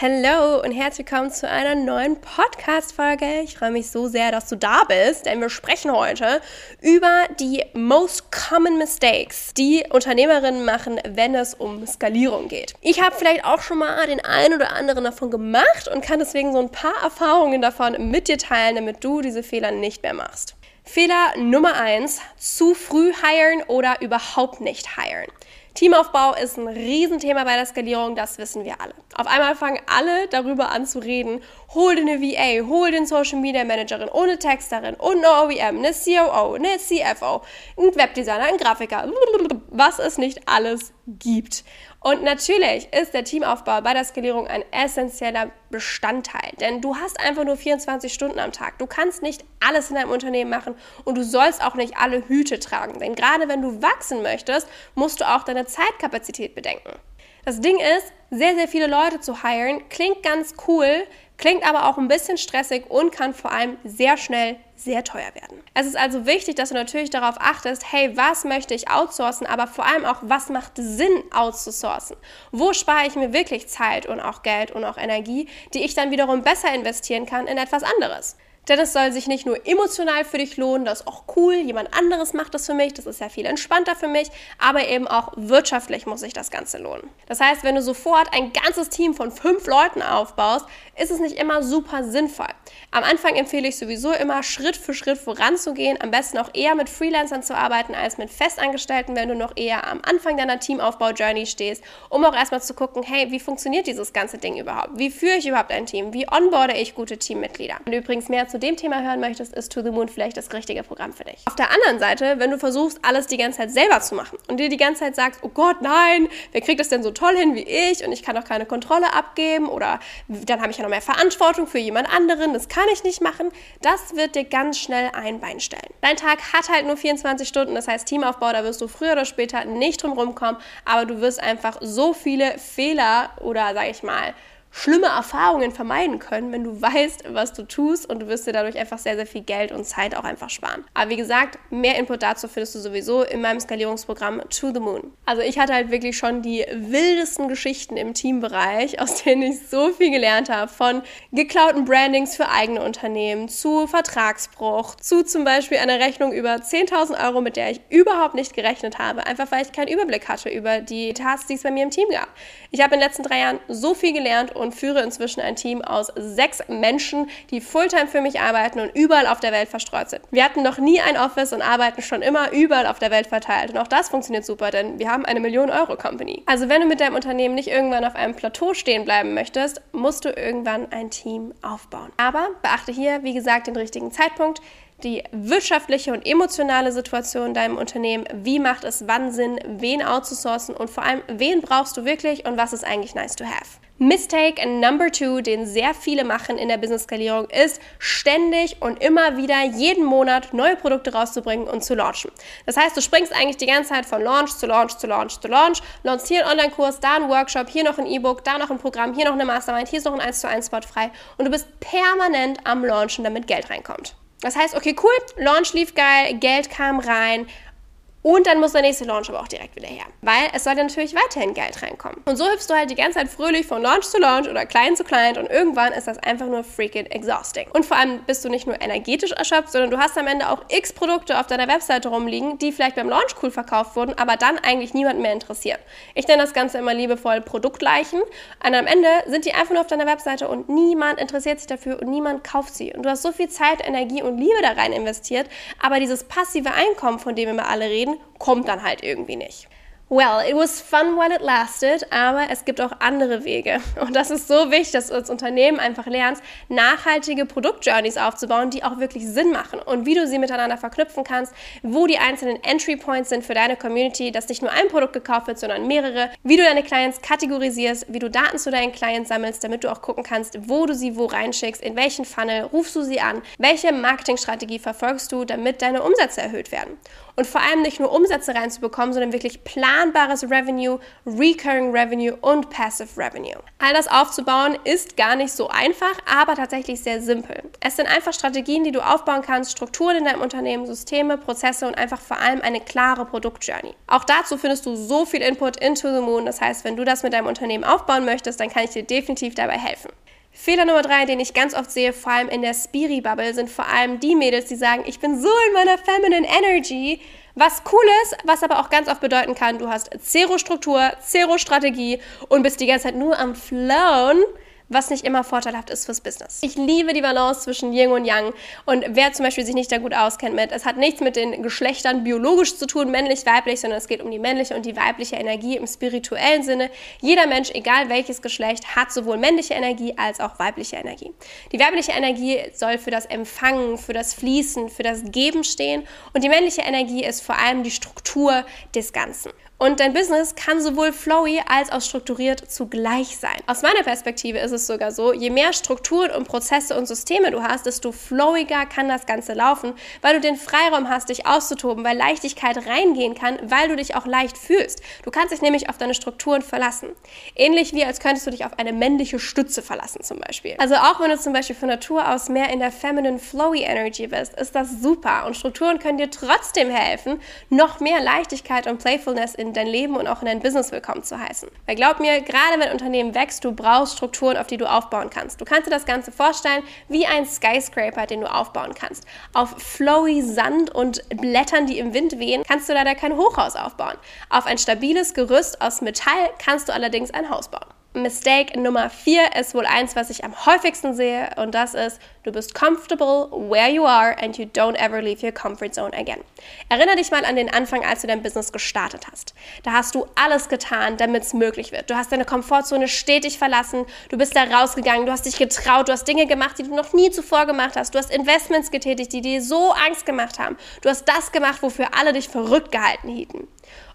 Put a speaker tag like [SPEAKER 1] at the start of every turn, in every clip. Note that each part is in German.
[SPEAKER 1] Hallo und herzlich willkommen zu einer neuen Podcast-Folge. Ich freue mich so sehr, dass du da bist, denn wir sprechen heute über die most common mistakes, die Unternehmerinnen machen, wenn es um Skalierung geht. Ich habe vielleicht auch schon mal den einen oder anderen davon gemacht und kann deswegen so ein paar Erfahrungen davon mit dir teilen, damit du diese Fehler nicht mehr machst. Fehler Nummer eins: zu früh hiren oder überhaupt nicht hiren. Teamaufbau ist ein Riesenthema bei der Skalierung, das wissen wir alle. Auf einmal fangen alle darüber an zu reden, hol dir eine VA, hol den Social Media Managerin, ohne Texterin und eine OEM, eine COO, eine CFO, ein Webdesigner, ein Grafiker, was es nicht alles gibt. Und natürlich ist der Teamaufbau bei der Skalierung ein essentieller Bestandteil, denn du hast einfach nur 24 Stunden am Tag. Du kannst nicht alles in deinem Unternehmen machen und du sollst auch nicht alle Hüte tragen, denn gerade wenn du wachsen möchtest, musst du auch deine Zeitkapazität bedenken. Das Ding ist, sehr, sehr viele Leute zu hiren, klingt ganz cool, klingt aber auch ein bisschen stressig und kann vor allem sehr schnell sehr teuer werden. Es ist also wichtig, dass du natürlich darauf achtest, hey, was möchte ich outsourcen, aber vor allem auch, was macht Sinn outzusourcen? Wo spare ich mir wirklich Zeit und auch Geld und auch Energie, die ich dann wiederum besser investieren kann in etwas anderes? Denn es soll sich nicht nur emotional für dich lohnen, das ist auch cool, jemand anderes macht das für mich, das ist ja viel entspannter für mich, aber eben auch wirtschaftlich muss sich das Ganze lohnen. Das heißt, wenn du sofort ein ganzes Team von fünf Leuten aufbaust, ist es nicht immer super sinnvoll. Am Anfang empfehle ich sowieso immer, Schritt für Schritt voranzugehen, am besten auch eher mit Freelancern zu arbeiten als mit Festangestellten, wenn du noch eher am Anfang deiner Teamaufbau-Journey stehst, um auch erstmal zu gucken, hey, wie funktioniert dieses ganze Ding überhaupt? Wie führe ich überhaupt ein Team? Wie onboarde ich gute Teammitglieder? Wenn übrigens mehr zu dem Thema hören möchtest, ist To the Moon vielleicht das richtige Programm für dich. Auf der anderen Seite, wenn du versuchst, alles die ganze Zeit selber zu machen und dir die ganze Zeit sagst, oh Gott, nein, wer kriegt das denn so toll hin wie ich und ich kann doch keine Kontrolle abgeben oder dann habe ich ja noch mehr Verantwortung für jemand anderen, das kann ich nicht machen, das wird dir ganz schnell ein Bein stellen. Dein Tag hat halt nur 24 Stunden, das heißt Teamaufbau, da wirst du früher oder später nicht drum rumkommen, aber du wirst einfach so viele Fehler oder sage ich mal schlimme Erfahrungen vermeiden können, wenn du weißt, was du tust und du wirst dir dadurch einfach sehr, sehr viel Geld und Zeit auch einfach sparen. Aber wie gesagt, mehr Input dazu findest du sowieso in meinem Skalierungsprogramm To the Moon. Also ich hatte halt wirklich schon die wildesten Geschichten im Teambereich, aus denen ich so viel gelernt habe, von geklauten Brandings für eigene Unternehmen zu Vertragsbruch, zu zum Beispiel einer Rechnung über 10.000 Euro, mit der ich überhaupt nicht gerechnet habe, einfach weil ich keinen Überblick hatte über die Tasks, die es bei mir im Team gab. Ich habe in den letzten drei Jahren so viel gelernt und führe inzwischen ein Team aus sechs Menschen, die Fulltime für mich arbeiten und überall auf der Welt verstreut sind. Wir hatten noch nie ein Office und arbeiten schon immer überall auf der Welt verteilt. Und auch das funktioniert super, denn wir haben eine Million-Euro-Company. Also wenn du mit deinem Unternehmen nicht irgendwann auf einem Plateau stehen bleiben möchtest, musst du irgendwann ein Team aufbauen. Aber beachte hier, wie gesagt, den richtigen Zeitpunkt die wirtschaftliche und emotionale Situation in deinem Unternehmen, wie macht es wann Sinn, wen outzusourcen und vor allem, wen brauchst du wirklich und was ist eigentlich nice to have. Mistake Number Two, den sehr viele machen in der Business-Skalierung, ist ständig und immer wieder jeden Monat neue Produkte rauszubringen und zu launchen. Das heißt, du springst eigentlich die ganze Zeit von Launch zu Launch zu Launch zu Launch, launchst hier einen Online-Kurs, da einen Workshop, hier noch ein E-Book, da noch ein Programm, hier noch eine Mastermind, hier ist noch ein 1 zu 1 Spot frei und du bist permanent am Launchen, damit Geld reinkommt. Das heißt, okay, cool, Launch lief geil, Geld kam rein, und dann muss der nächste Launch aber auch direkt wieder her. Weil es soll dann natürlich weiterhin Geld reinkommen. Und so hüpfst du halt die ganze Zeit fröhlich von Launch zu Launch oder Client zu Client und irgendwann ist das einfach nur freaking exhausting. Und vor allem bist du nicht nur energetisch erschöpft, sondern du hast am Ende auch x Produkte auf deiner Webseite rumliegen, die vielleicht beim Launch cool verkauft wurden, aber dann eigentlich niemand mehr interessiert. Ich nenne das Ganze immer liebevoll Produktleichen. Und am Ende sind die einfach nur auf deiner Webseite und niemand interessiert sich dafür und niemand kauft sie. Und du hast so viel Zeit, Energie und Liebe da rein investiert, aber dieses passive Einkommen, von dem immer alle reden, kommt dann halt irgendwie nicht. Well, it was fun while it lasted, aber es gibt auch andere Wege. Und das ist so wichtig, dass du als Unternehmen einfach lernst, nachhaltige Produktjourneys aufzubauen, die auch wirklich Sinn machen und wie du sie miteinander verknüpfen kannst, wo die einzelnen Entry Points sind für deine Community, dass nicht nur ein Produkt gekauft wird, sondern mehrere, wie du deine Clients kategorisierst, wie du Daten zu deinen Clients sammelst, damit du auch gucken kannst, wo du sie wo reinschickst, in welchen Funnel rufst du sie an, welche Marketingstrategie verfolgst du, damit deine Umsätze erhöht werden. und vor allem nicht nur Umsätze reinzubekommen, sondern wirklich planbares Revenue, Recurring Revenue und Passive Revenue. All das aufzubauen ist gar nicht so einfach, aber tatsächlich sehr simpel. Es sind einfach Strategien, die du aufbauen kannst, Strukturen in deinem Unternehmen, Systeme, Prozesse und einfach vor allem eine klare Produktjourney. Auch dazu findest du so viel Input into the Moon. Das heißt, wenn du das mit deinem Unternehmen aufbauen möchtest, dann kann ich dir definitiv dabei helfen. Fehler Nummer drei, den ich ganz oft sehe, vor allem in der Spiri-Bubble, sind vor allem die Mädels, die sagen, ich bin so in meiner Feminine Energy. Was cool ist, was aber auch ganz oft bedeuten kann, du hast Zero-Struktur, Zero-Strategie und bist die ganze Zeit nur am Flown was nicht immer vorteilhaft ist fürs Business. Ich liebe die Balance zwischen Yin und Yang und wer zum Beispiel sich nicht da gut auskennt mit, es hat nichts mit den Geschlechtern biologisch zu tun, männlich, weiblich, sondern es geht um die männliche und die weibliche Energie im spirituellen Sinne. Jeder Mensch, egal welches Geschlecht, hat sowohl männliche Energie als auch weibliche Energie. Die weibliche Energie soll für das Empfangen, für das Fließen, für das Geben stehen und die männliche Energie ist vor allem die Struktur des Ganzen. Und dein Business kann sowohl flowy als auch strukturiert zugleich sein. Aus meiner Perspektive ist es sogar so, je mehr Strukturen und Prozesse und Systeme du hast, desto flowiger kann das Ganze laufen, weil du den Freiraum hast, dich auszutoben, weil Leichtigkeit reingehen kann, weil du dich auch leicht fühlst. Du kannst dich nämlich auf deine Strukturen verlassen. Ähnlich wie als könntest du dich auf eine männliche Stütze verlassen zum Beispiel. Also auch wenn du zum Beispiel von Natur aus mehr in der feminine flowy Energy bist, ist das super und Strukturen können dir trotzdem helfen, noch mehr Leichtigkeit und Playfulness in in dein Leben und auch in dein Business willkommen zu heißen. Weil glaub mir, gerade wenn ein Unternehmen wächst, du brauchst Strukturen, auf die du aufbauen kannst. Du kannst dir das Ganze vorstellen wie ein Skyscraper, den du aufbauen kannst. Auf flowy Sand und Blättern, die im Wind wehen, kannst du leider kein Hochhaus aufbauen. Auf ein stabiles Gerüst aus Metall kannst du allerdings ein Haus bauen. Mistake Nummer 4 ist wohl eins, was ich am häufigsten sehe und das ist, du bist comfortable where you are and you don't ever leave your comfort zone again. Erinnere dich mal an den Anfang, als du dein Business gestartet hast. Da hast du alles getan, damit es möglich wird. Du hast deine Komfortzone stetig verlassen, du bist da rausgegangen, du hast dich getraut, du hast Dinge gemacht, die du noch nie zuvor gemacht hast. Du hast Investments getätigt, die dir so Angst gemacht haben. Du hast das gemacht, wofür alle dich verrückt gehalten hielten.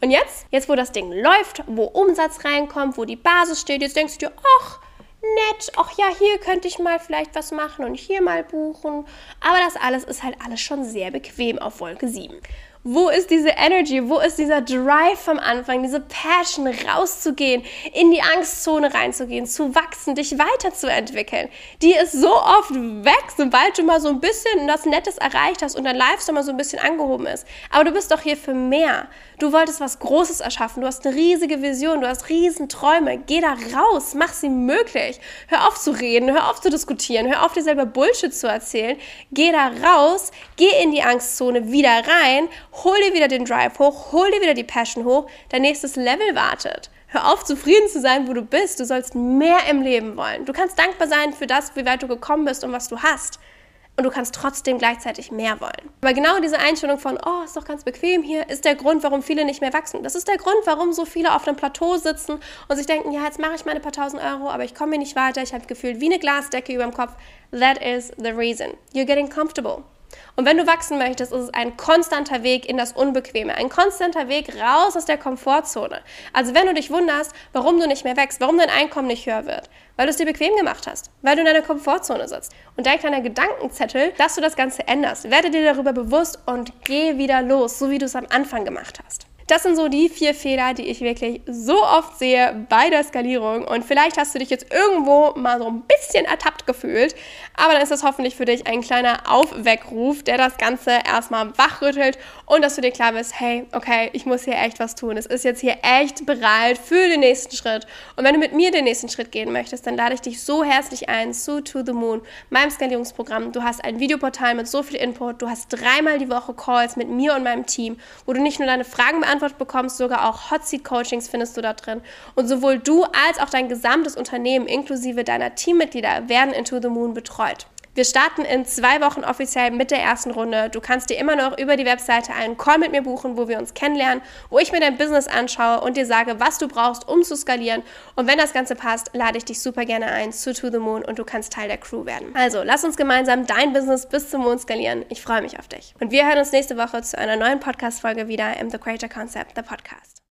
[SPEAKER 1] Und jetzt, jetzt wo das Ding läuft, wo Umsatz reinkommt, wo die Basis steht, jetzt denkst du dir, ach, nett, ach ja, hier könnte ich mal vielleicht was machen und hier mal buchen. Aber das alles ist halt alles schon sehr bequem auf Wolke 7. Wo ist diese Energy? Wo ist dieser Drive vom Anfang, diese Passion, rauszugehen, in die Angstzone reinzugehen, zu wachsen, dich weiterzuentwickeln? Die ist so oft weg, sobald du mal so ein bisschen das Nettes erreicht hast und dein Lifestyle mal so ein bisschen angehoben ist. Aber du bist doch hier für mehr. Du wolltest was Großes erschaffen. Du hast eine riesige Vision. Du hast riesen Träume. Geh da raus. Mach sie möglich. Hör auf zu reden. Hör auf zu diskutieren. Hör auf, dir selber Bullshit zu erzählen. Geh da raus. Geh in die Angstzone wieder rein hol dir wieder den Drive hoch, hol dir wieder die Passion hoch, dein nächstes Level wartet. Hör auf, zufrieden zu sein, wo du bist. Du sollst mehr im Leben wollen. Du kannst dankbar sein für das, wie weit du gekommen bist und was du hast. Und du kannst trotzdem gleichzeitig mehr wollen. Aber genau diese Einstellung von, oh, ist doch ganz bequem hier, ist der Grund, warum viele nicht mehr wachsen. Das ist der Grund, warum so viele auf einem Plateau sitzen und sich denken, ja, jetzt mache ich meine paar tausend Euro, aber ich komme hier nicht weiter, ich habe gefühlt wie eine Glasdecke über dem Kopf. That is the reason. You're getting comfortable. Und wenn du wachsen möchtest, ist es ein konstanter Weg in das Unbequeme, ein konstanter Weg raus aus der Komfortzone. Also wenn du dich wunderst, warum du nicht mehr wächst, warum dein Einkommen nicht höher wird, weil du es dir bequem gemacht hast, weil du in deiner Komfortzone sitzt. Und dein kleiner Gedankenzettel, dass du das Ganze änderst, werde dir darüber bewusst und geh wieder los, so wie du es am Anfang gemacht hast. Das sind so die vier Fehler, die ich wirklich so oft sehe bei der Skalierung. Und vielleicht hast du dich jetzt irgendwo mal so ein bisschen ertappt gefühlt. Aber dann ist das hoffentlich für dich ein kleiner Aufweckruf, der das Ganze erstmal wachrüttelt und dass du dir klar bist, hey, okay, ich muss hier echt was tun. Es ist jetzt hier echt bereit für den nächsten Schritt. Und wenn du mit mir den nächsten Schritt gehen möchtest, dann lade ich dich so herzlich ein zu To the Moon, meinem Skalierungsprogramm. Du hast ein Videoportal mit so viel Input. Du hast dreimal die Woche Calls mit mir und meinem Team, wo du nicht nur deine Fragen beantwortest, Antwort bekommst, sogar auch Hot Seat Coachings findest du da drin. Und sowohl du als auch dein gesamtes Unternehmen inklusive deiner Teammitglieder werden Into the Moon betreut. Wir starten in zwei Wochen offiziell mit der ersten Runde. Du kannst dir immer noch über die Webseite einen Call mit mir buchen, wo wir uns kennenlernen, wo ich mir dein Business anschaue und dir sage, was du brauchst, um zu skalieren. Und wenn das Ganze passt, lade ich dich super gerne ein zu To the Moon und du kannst Teil der Crew werden. Also, lass uns gemeinsam dein Business bis zum Mond skalieren. Ich freue mich auf dich. Und wir hören uns nächste Woche zu einer neuen Podcast-Folge wieder im The Creator Concept, the Podcast.